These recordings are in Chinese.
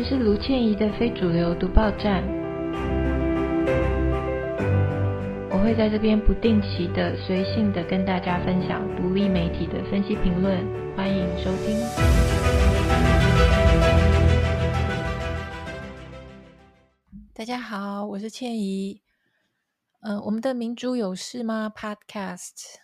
这是卢倩怡的非主流读报站，我会在这边不定期的、随性的跟大家分享独立媒体的分析评论，欢迎收听。大家好，我是倩仪。呃，我们的民主有事吗？Podcast。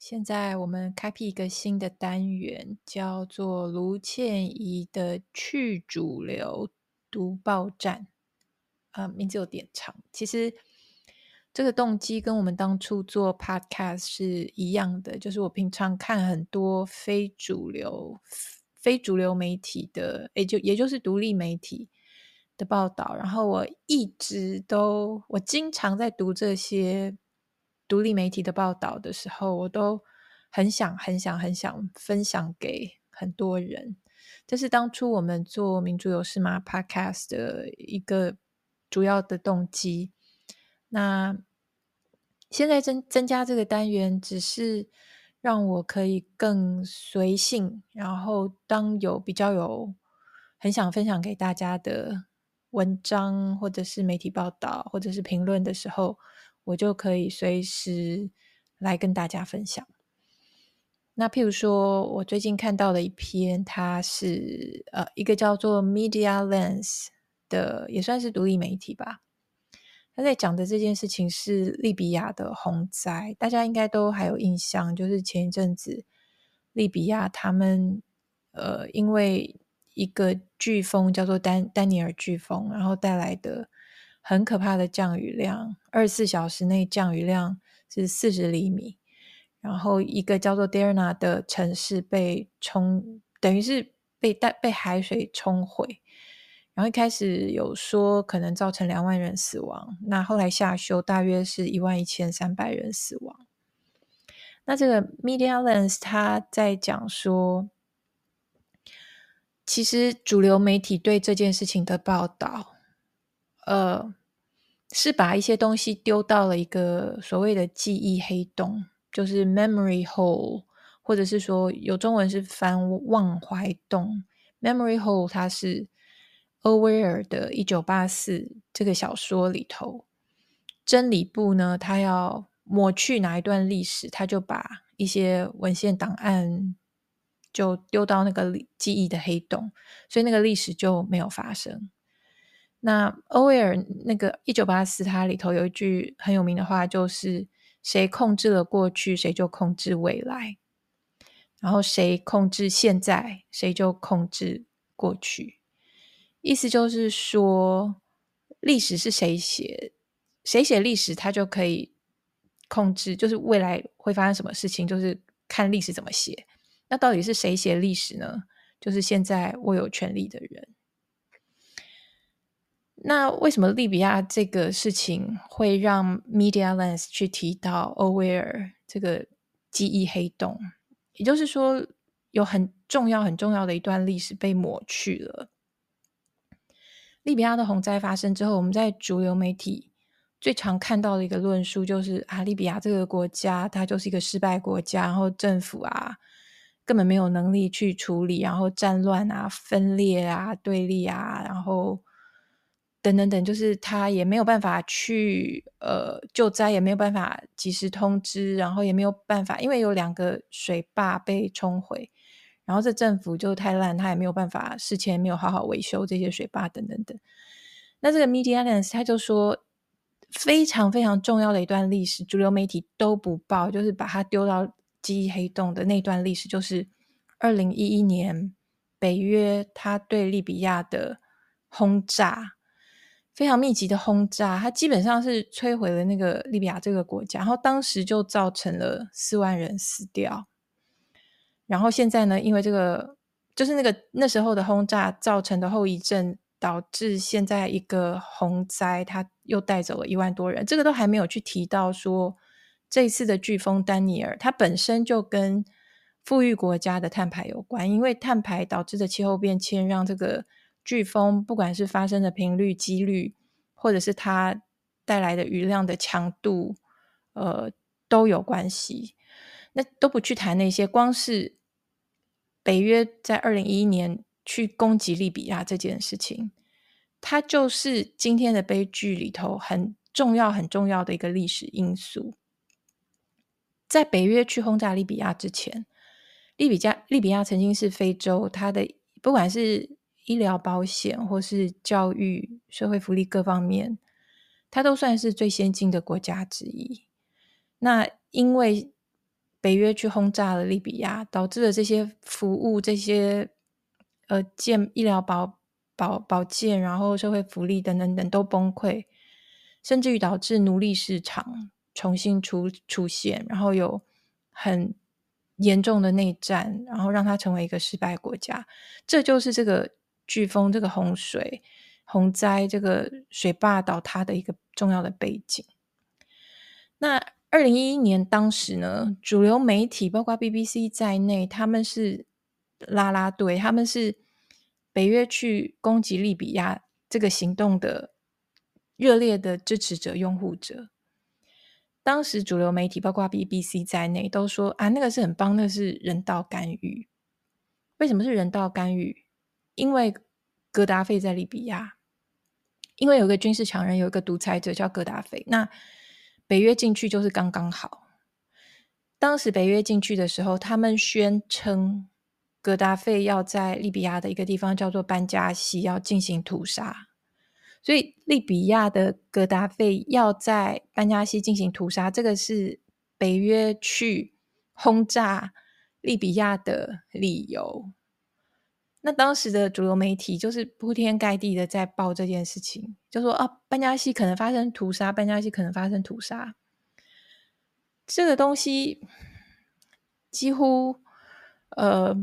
现在我们开辟一个新的单元，叫做卢倩怡的去主流读报站。啊、名字有点长。其实这个动机跟我们当初做 Podcast 是一样的，就是我平常看很多非主流、非主流媒体的，也就也就是独立媒体的报道，然后我一直都，我经常在读这些。独立媒体的报道的时候，我都很想、很想、很想分享给很多人。这是当初我们做《民主有事吗》Podcast 的一个主要的动机。那现在增增加这个单元，只是让我可以更随性，然后当有比较有很想分享给大家的文章，或者是媒体报道，或者是评论的时候。我就可以随时来跟大家分享。那譬如说，我最近看到的一篇，它是呃一个叫做 Media Lens 的，也算是独立媒体吧。他在讲的这件事情是利比亚的洪灾，大家应该都还有印象，就是前一阵子利比亚他们呃因为一个飓风叫做丹丹尼尔飓风，然后带来的。很可怕的降雨量，二十四小时内降雨量是四十厘米，然后一个叫做 Derna 的城市被冲，等于是被带被海水冲毁。然后一开始有说可能造成两万人死亡，那后来下修大约是一万一千三百人死亡。那这个 Media Lens 他在讲说，其实主流媒体对这件事情的报道。呃，是把一些东西丢到了一个所谓的记忆黑洞，就是 memory hole，或者是说有中文是翻忘怀洞。memory hole 它是 Orwell 的《一九八四》这个小说里头，真理部呢，他要抹去哪一段历史，他就把一些文献档案就丢到那个记忆的黑洞，所以那个历史就没有发生。那欧威尔那个一九八四，它里头有一句很有名的话，就是谁控制了过去，谁就控制未来；然后谁控制现在，谁就控制过去。意思就是说，历史是谁写，谁写历史，他就可以控制，就是未来会发生什么事情，就是看历史怎么写。那到底是谁写历史呢？就是现在握有权力的人。那为什么利比亚这个事情会让 Media Lens 去提到欧威尔这个记忆黑洞？也就是说，有很重要、很重要的一段历史被抹去了。利比亚的洪灾发生之后，我们在主流媒体最常看到的一个论述就是啊，利比亚这个国家它就是一个失败国家，然后政府啊根本没有能力去处理，然后战乱啊、分裂啊、对立啊，然后。等等等，就是他也没有办法去呃救灾，也没有办法及时通知，然后也没有办法，因为有两个水坝被冲毁，然后这政府就太烂，他也没有办法事前没有好好维修这些水坝等等等。那这个 Media Lens 他就说，非常非常重要的一段历史，主流媒体都不报，就是把它丢到记忆黑洞的那段历史，就是二零一一年北约他对利比亚的轰炸。非常密集的轰炸，它基本上是摧毁了那个利比亚这个国家，然后当时就造成了四万人死掉。然后现在呢，因为这个就是那个那时候的轰炸造成的后遗症，导致现在一个洪灾，它又带走了一万多人。这个都还没有去提到说，这一次的飓风丹尼尔，它本身就跟富裕国家的碳排有关，因为碳排导致的气候变迁让这个。飓风不管是发生的频率、几率，或者是它带来的雨量的强度，呃，都有关系。那都不去谈那些，光是北约在二零一一年去攻击利比亚这件事情，它就是今天的悲剧里头很重要、很重要的一个历史因素。在北约去轰炸利比亚之前，利比亚利比亚曾经是非洲，它的不管是医疗保险或是教育、社会福利各方面，它都算是最先进的国家之一。那因为北约去轰炸了利比亚，导致了这些服务、这些呃健医疗保保保健，然后社会福利等等等都崩溃，甚至于导致奴隶市场重新出出现，然后有很严重的内战，然后让它成为一个失败国家。这就是这个飓风、这个洪水、洪灾、这个水坝倒塌的一个重要的背景。那二零一一年，当时呢，主流媒体包括 BBC 在内，他们是啦啦队，他们是北约去攻击利比亚这个行动的热烈的支持者、拥护者。当时主流媒体包括 BBC 在内都说啊，那个是很棒，那个是人道干预。为什么是人道干预？因为格达费在利比亚，因为有个军事强人，有一个独裁者叫格达费。那北约进去就是刚刚好。当时北约进去的时候，他们宣称格达费要在利比亚的一个地方叫做班加西要进行屠杀，所以利比亚的格达费要在班加西进行屠杀，这个是北约去轰炸利比亚的理由。那当时的主流媒体就是铺天盖地的在报这件事情，就说啊，班加西可能发生屠杀，班加西可能发生屠杀。这个东西几乎，呃，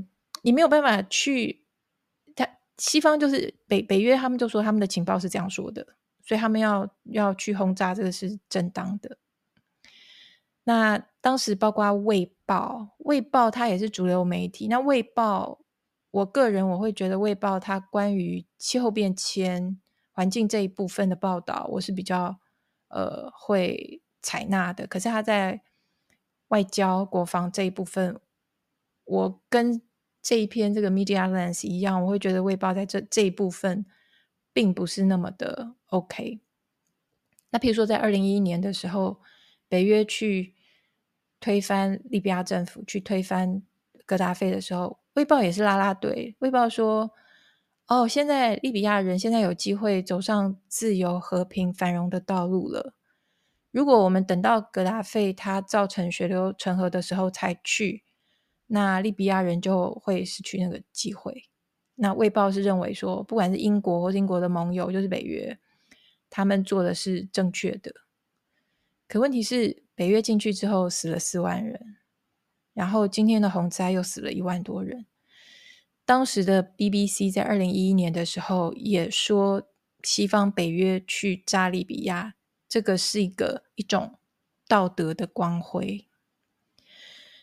你没有办法去，他西方就是北北约，他们就说他们的情报是这样说的，所以他们要要去轰炸，这个是正当的。那当时包括《卫报》，《卫报》它也是主流媒体，那《卫报》。我个人我会觉得《卫报》它关于气候变迁、环境这一部分的报道，我是比较呃会采纳的。可是它在外交、国防这一部分，我跟这一篇这个 Media Lens 一样，我会觉得《卫报》在这这一部分并不是那么的 OK。那譬如说，在二零一一年的时候，北约去推翻利比亚政府，去推翻格达菲的时候。卫报也是拉拉队。卫报说：“哦，现在利比亚人现在有机会走上自由、和平、繁荣的道路了。如果我们等到格达费他造成血流成河的时候才去，那利比亚人就会失去那个机会。”那卫报是认为说，不管是英国或英国的盟友，就是北约，他们做的是正确的。可问题是，北约进去之后死了四万人。然后今天的洪灾又死了一万多人。当时的 BBC 在二零一一年的时候也说，西方北约去炸利比亚，这个是一个一种道德的光辉。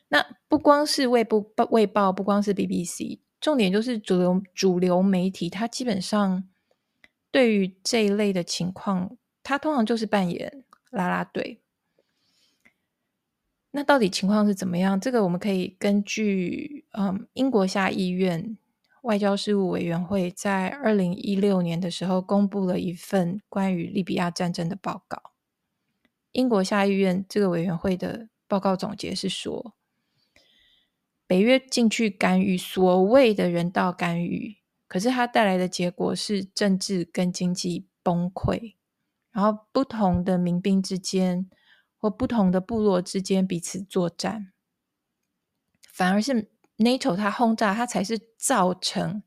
那不光是卫不卫报，不光是 BBC，重点就是主流主流媒体，它基本上对于这一类的情况，它通常就是扮演啦啦队。那到底情况是怎么样？这个我们可以根据嗯，英国下议院外交事务委员会在二零一六年的时候公布了一份关于利比亚战争的报告。英国下议院这个委员会的报告总结是说，北约进去干预，所谓的人道干预，可是它带来的结果是政治跟经济崩溃，然后不同的民兵之间。或不同的部落之间彼此作战，反而是 NATO 它轰炸，它才是造成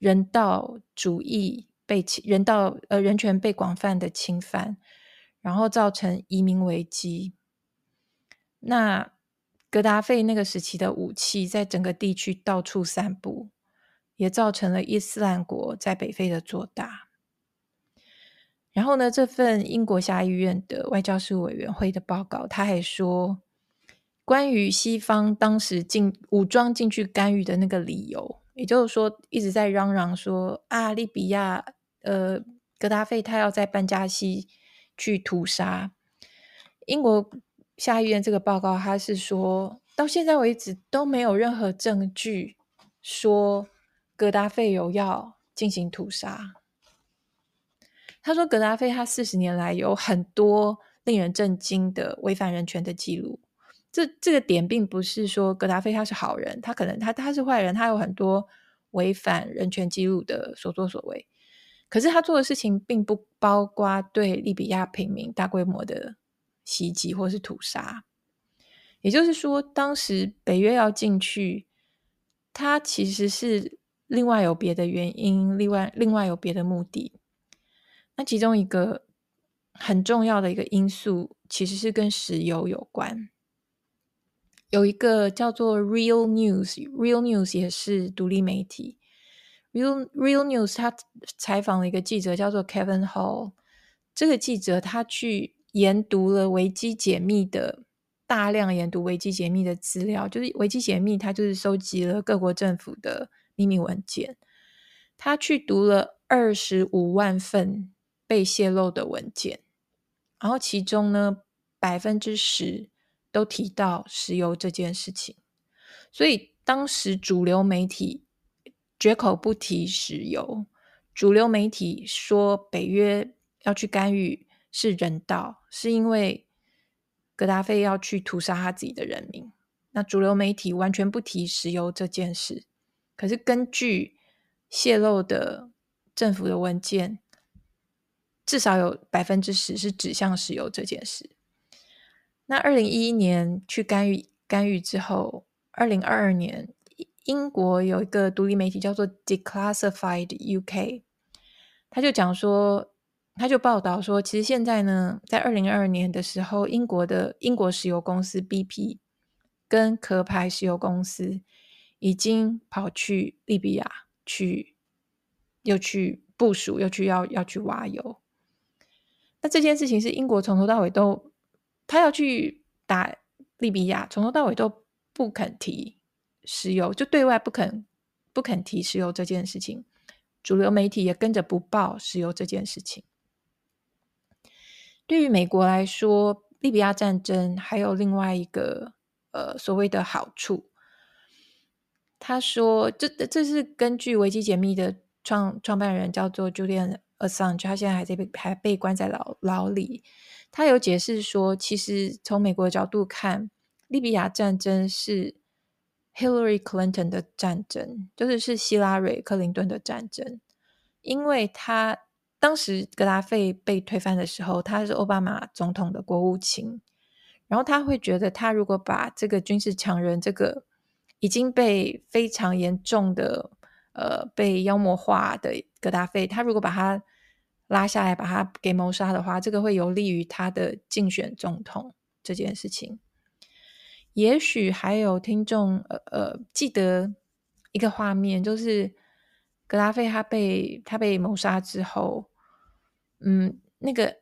人道主义被侵、人道呃人权被广泛的侵犯，然后造成移民危机。那格达费那个时期的武器在整个地区到处散布，也造成了伊斯兰国在北非的做大。然后呢，这份英国下议院的外交事务委员会的报告，他还说，关于西方当时进武装进去干预的那个理由，也就是说一直在嚷嚷说啊，利比亚呃，格达费他要在班加西去屠杀。英国下议院这个报告，他是说到现在为止都没有任何证据说格达费有要进行屠杀。他说，格达菲他四十年来有很多令人震惊的违反人权的记录。这这个点并不是说格达菲他是好人，他可能他他是坏人，他有很多违反人权记录的所作所为。可是他做的事情并不包括对利比亚平民大规模的袭击或是屠杀。也就是说，当时北约要进去，他其实是另外有别的原因，另外另外有别的目的。那其中一个很重要的一个因素，其实是跟石油有关。有一个叫做 Real News，Real News 也是独立媒体。Real Real News 他采访了一个记者，叫做 Kevin Hall。这个记者他去研读了维基解密的大量研读维基解密的资料，就是维基解密，他就是收集了各国政府的秘密文件。他去读了二十五万份被泄露的文件，然后其中呢，百分之十都提到石油这件事情。所以当时主流媒体。绝口不提石油，主流媒体说北约要去干预是人道，是因为格达菲要去屠杀他自己的人民。那主流媒体完全不提石油这件事。可是根据泄露的政府的文件，至少有百分之十是指向石油这件事。那二零一一年去干预干预之后，二零二二年。英国有一个独立媒体叫做 Declassified UK，他就讲说，他就报道说，其实现在呢，在二零二二年的时候，英国的英国石油公司 BP 跟壳牌石油公司已经跑去利比亚去，又去部署，又去要要去挖油。那这件事情是英国从头到尾都，他要去打利比亚，从头到尾都不肯提。石油就对外不肯不肯提石油这件事情，主流媒体也跟着不报石油这件事情。对于美国来说，利比亚战争还有另外一个呃所谓的好处。他说，这这是根据维基解密的创创办人叫做 Julian Assange，他现在还在被还被关在牢牢里。他有解释说，其实从美国的角度看，利比亚战争是。Hillary Clinton 的战争，就是是希拉蕊克林顿的战争，因为他当时格达费被推翻的时候，他是奥巴马总统的国务卿，然后他会觉得，他如果把这个军事强人这个已经被非常严重的呃被妖魔化的格达费，他如果把他拉下来，把他给谋杀的话，这个会有利于他的竞选总统这件事情。也许还有听众呃呃记得一个画面，就是格达费他被他被谋杀之后，嗯，那个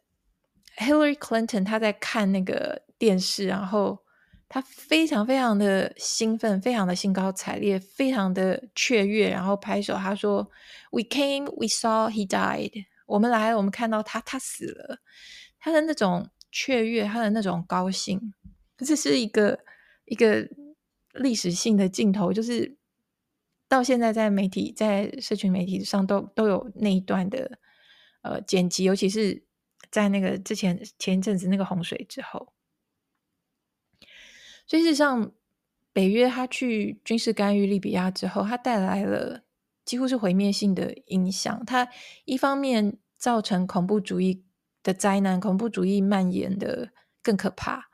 Hillary Clinton 他在看那个电视，然后他非常非常的兴奋，非常的兴高采烈，非常的雀跃，然后拍手，他说：“We came, we saw, he died。”我们来了，我们看到他，他死了。他的那种雀跃，他的那种高兴，这是一个。一个历史性的镜头，就是到现在在媒体、在社群媒体上都都有那一段的呃剪辑，尤其是在那个之前前一阵子那个洪水之后。所以事实上，北约他去军事干预利比亚之后，他带来了几乎是毁灭性的影响。他一方面造成恐怖主义的灾难，恐怖主义蔓延的更可怕。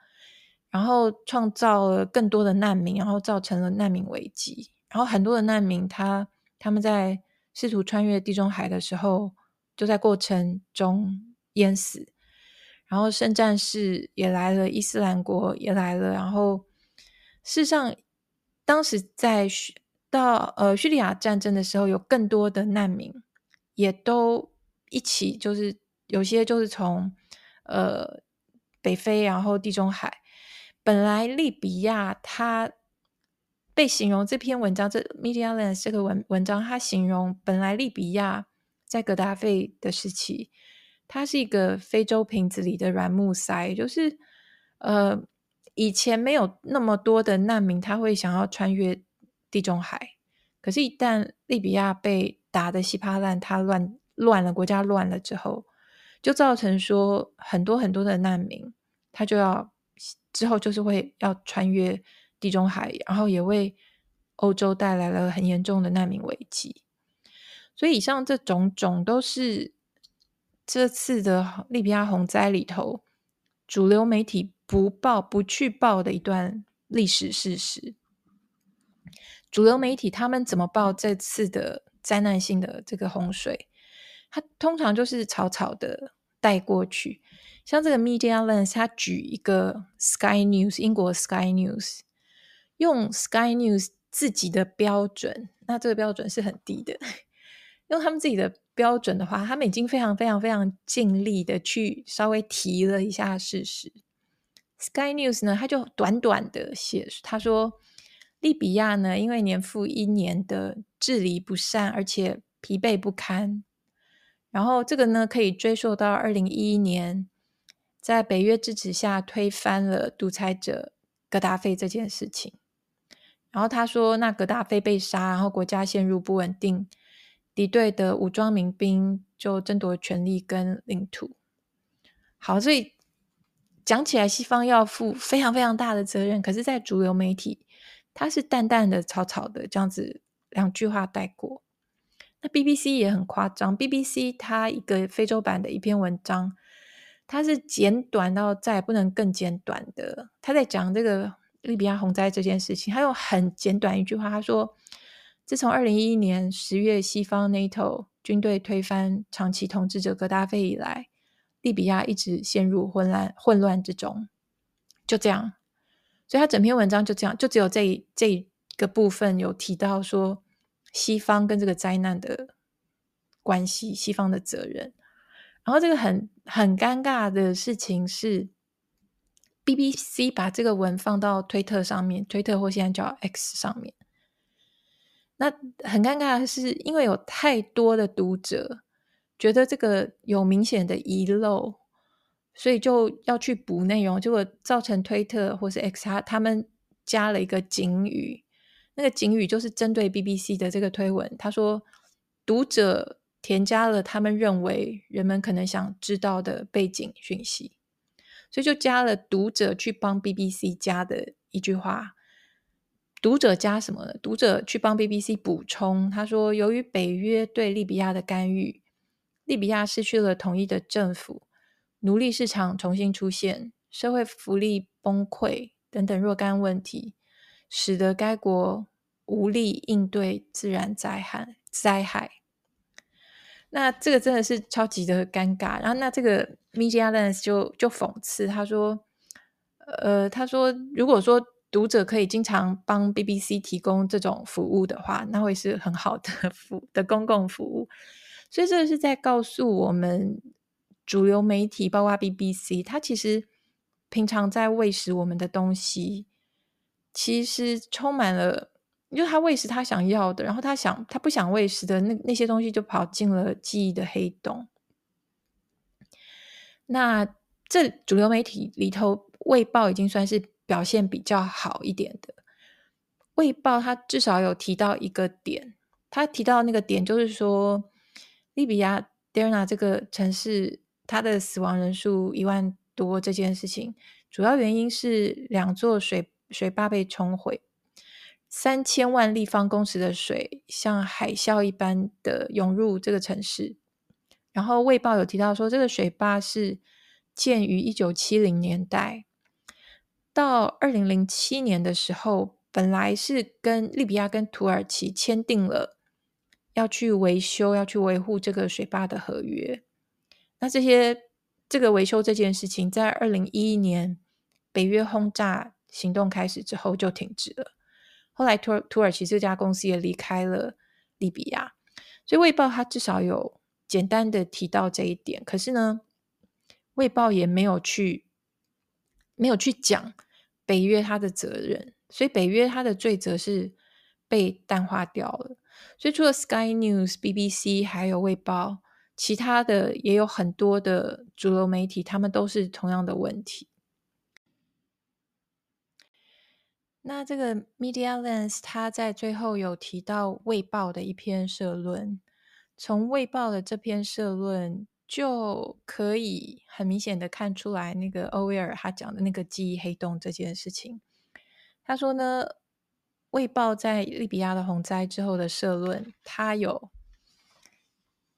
然后创造了更多的难民，然后造成了难民危机。然后很多的难民他，他他们在试图穿越地中海的时候，就在过程中淹死。然后圣战士也来了，伊斯兰国也来了。然后事实上，当时在到呃叙利亚战争的时候，有更多的难民也都一起，就是有些就是从呃北非，然后地中海。本来利比亚，它被形容这篇文章，这 Media Lens 这个文文章，它形容本来利比亚在格达费的时期，它是一个非洲瓶子里的软木塞，就是呃以前没有那么多的难民，他会想要穿越地中海，可是，一旦利比亚被打得稀巴烂，它乱乱了，国家乱了之后，就造成说很多很多的难民，他就要之后就是会要穿越地中海，然后也为欧洲带来了很严重的难民危机。所以以上这种种都是这次的利比亚洪灾里头主流媒体不报、不去报的一段历史事实。主流媒体他们怎么报这次的灾难性的这个洪水？他通常就是草草的带过去。像这个 Media Lens，他举一个 Sky News，英国 Sky News，用 Sky News 自己的标准，那这个标准是很低的。用他们自己的标准的话，他们已经非常非常非常尽力的去稍微提了一下事实。Sky News 呢，他就短短的写，他说利比亚呢，因为年复一年的治理不善，而且疲惫不堪。然后这个呢，可以追溯到二零一一年，在北约支持下推翻了独裁者格达菲这件事情。然后他说，那格达菲被杀，然后国家陷入不稳定。敌对的武装民兵就争夺权力跟领土。好，所以讲起来，西方要负非常非常大的责任。可是，在主流媒体，它是淡淡的、草草的这样子两句话带过。那 BBC 也很夸张，BBC 它一个非洲版的一篇文章，它是简短到再也不能更简短的。他在讲这个利比亚洪灾这件事情，他用很简短一句话，他说。自从二零一一年十月西方 NATO 军队推翻长期统治者格达费以来，利比亚一直陷入混乱混乱之中。就这样，所以他整篇文章就这样，就只有这这个部分有提到说西方跟这个灾难的关系，西方的责任。然后这个很很尴尬的事情是，BBC 把这个文放到推特上面，推特或现在叫 X 上面。那很尴尬的是，因为有太多的读者觉得这个有明显的遗漏，所以就要去补内容，结果造成推特或是 X 他他们加了一个警语，那个警语就是针对 BBC 的这个推文，他说读者添加了他们认为人们可能想知道的背景讯息，所以就加了读者去帮 BBC 加的一句话。读者加什么呢？读者去帮 BBC 补充，他说：“由于北约对利比亚的干预，利比亚失去了统一的政府，奴隶市场重新出现，社会福利崩溃等等若干问题，使得该国无力应对自然灾害。灾害。那这个真的是超级的尴尬。然后，那这个 Media Lens 就就讽刺他说：‘呃，他说如果说’。”读者可以经常帮 BBC 提供这种服务的话，那会是很好的服的公共服务。所以这是在告诉我们，主流媒体包括 BBC，它其实平常在喂食我们的东西，其实充满了，就他喂食他想要的，然后他想他不想喂食的那那些东西就跑进了记忆的黑洞。那这主流媒体里头，卫报已经算是。表现比较好一点的《卫报》，他至少有提到一个点，他提到那个点就是说，利比亚 Derna 这个城市，它的死亡人数一万多，这件事情主要原因是两座水水坝被冲毁，三千万立方公尺的水像海啸一般的涌入这个城市。然后《卫报》有提到说，这个水坝是建于一九七零年代。到二零零七年的时候，本来是跟利比亚跟土耳其签订了要去维修、要去维护这个水坝的合约。那这些这个维修这件事情，在二零一一年北约轰炸行动开始之后就停止了。后来土土耳其这家公司也离开了利比亚，所以《卫报》它至少有简单的提到这一点。可是呢，《卫报》也没有去没有去讲。北约他的责任，所以北约他的罪责是被淡化掉了。所以除了 Sky News、BBC 还有卫报，其他的也有很多的主流媒体，他们都是同样的问题。那这个 Media Lens 他在最后有提到卫报的一篇社论，从卫报的这篇社论就可以很明显的看出来，那个欧威尔他讲的那个记忆黑洞这件事情。他说呢，《卫报》在利比亚的洪灾之后的社论，他有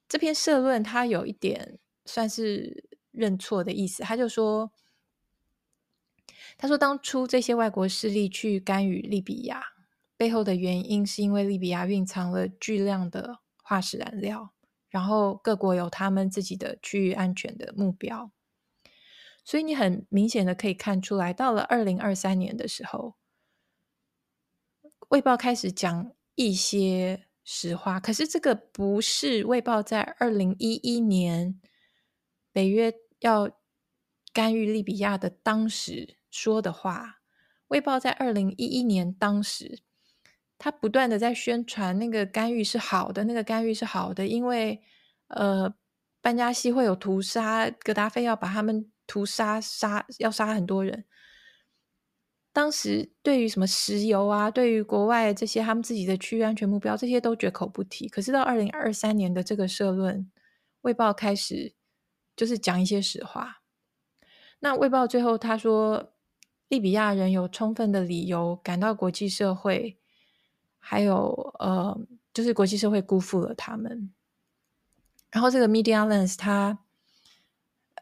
这篇社论，他有一点算是认错的意思。他就说，他说当初这些外国势力去干预利比亚背后的原因，是因为利比亚蕴藏了巨量的化石燃料。然后各国有他们自己的区域安全的目标，所以你很明显的可以看出来，到了二零二三年的时候，卫报开始讲一些实话。可是这个不是卫报在二零一一年北约要干预利比亚的当时说的话。卫报在二零一一年当时。他不断的在宣传那个干预是好的，那个干预是好的，因为呃，班加西会有屠杀，格达菲要把他们屠杀，杀要杀很多人。当时对于什么石油啊，对于国外这些他们自己的区域安全目标，这些都绝口不提。可是到二零二三年的这个社论，卫报开始就是讲一些实话。那卫报最后他说，利比亚人有充分的理由感到国际社会。还有呃，就是国际社会辜负了他们。然后这个 Media Lens 他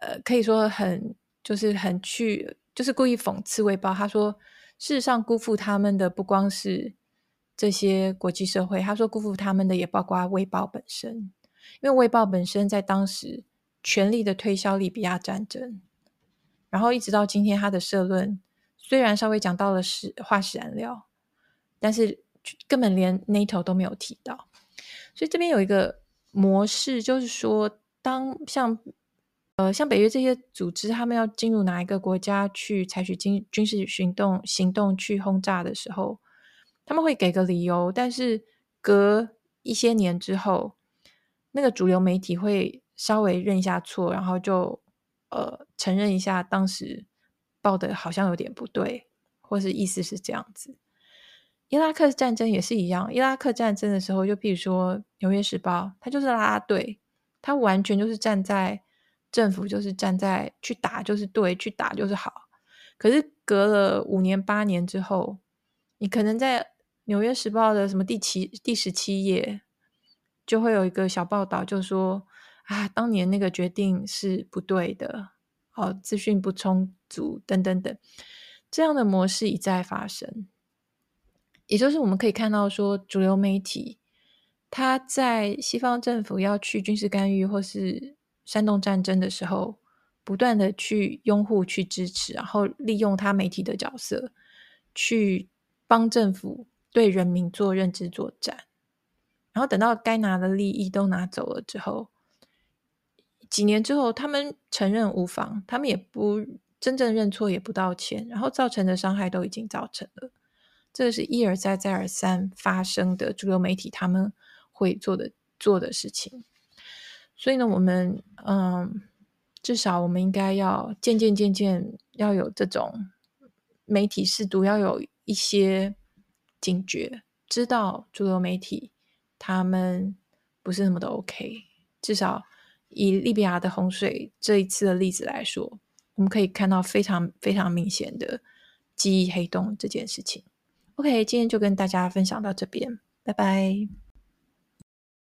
呃可以说很就是很去就是故意讽刺卫报。他说，事实上辜负他们的不光是这些国际社会，他说辜负他们的也包括卫报本身，因为卫报本身在当时全力的推销利比亚战争，然后一直到今天他的社论虽然稍微讲到了是化石燃料，但是。根本连 NATO 都没有提到，所以这边有一个模式，就是说，当像呃像北约这些组织，他们要进入哪一个国家去采取军军事行动行动去轰炸的时候，他们会给个理由，但是隔一些年之后，那个主流媒体会稍微认一下错，然后就呃承认一下当时报的好像有点不对，或是意思是这样子。伊拉克战争也是一样，伊拉克战争的时候，就譬如说《纽约时报》，他就是拉拉队，他完全就是站在政府，就是站在去打就是对，去打就是好。可是隔了五年八年之后，你可能在《纽约时报》的什么第七第十七页，就会有一个小报道，就说啊，当年那个决定是不对的，哦，资讯不充足，等等等，这样的模式一再发生。也就是我们可以看到，说主流媒体，他在西方政府要去军事干预或是煽动战争的时候，不断的去拥护、去支持，然后利用他媒体的角色，去帮政府对人民做认知作战。然后等到该拿的利益都拿走了之后，几年之后，他们承认无妨，他们也不真正认错，也不道歉，然后造成的伤害都已经造成了。这是一而再、再而三发生的主流媒体他们会做的做的事情，所以呢，我们嗯，至少我们应该要渐渐、渐渐要有这种媒体适度，要有一些警觉，知道主流媒体他们不是那么的 OK。至少以利比亚的洪水这一次的例子来说，我们可以看到非常非常明显的记忆黑洞这件事情。OK，今天就跟大家分享到这边，拜拜。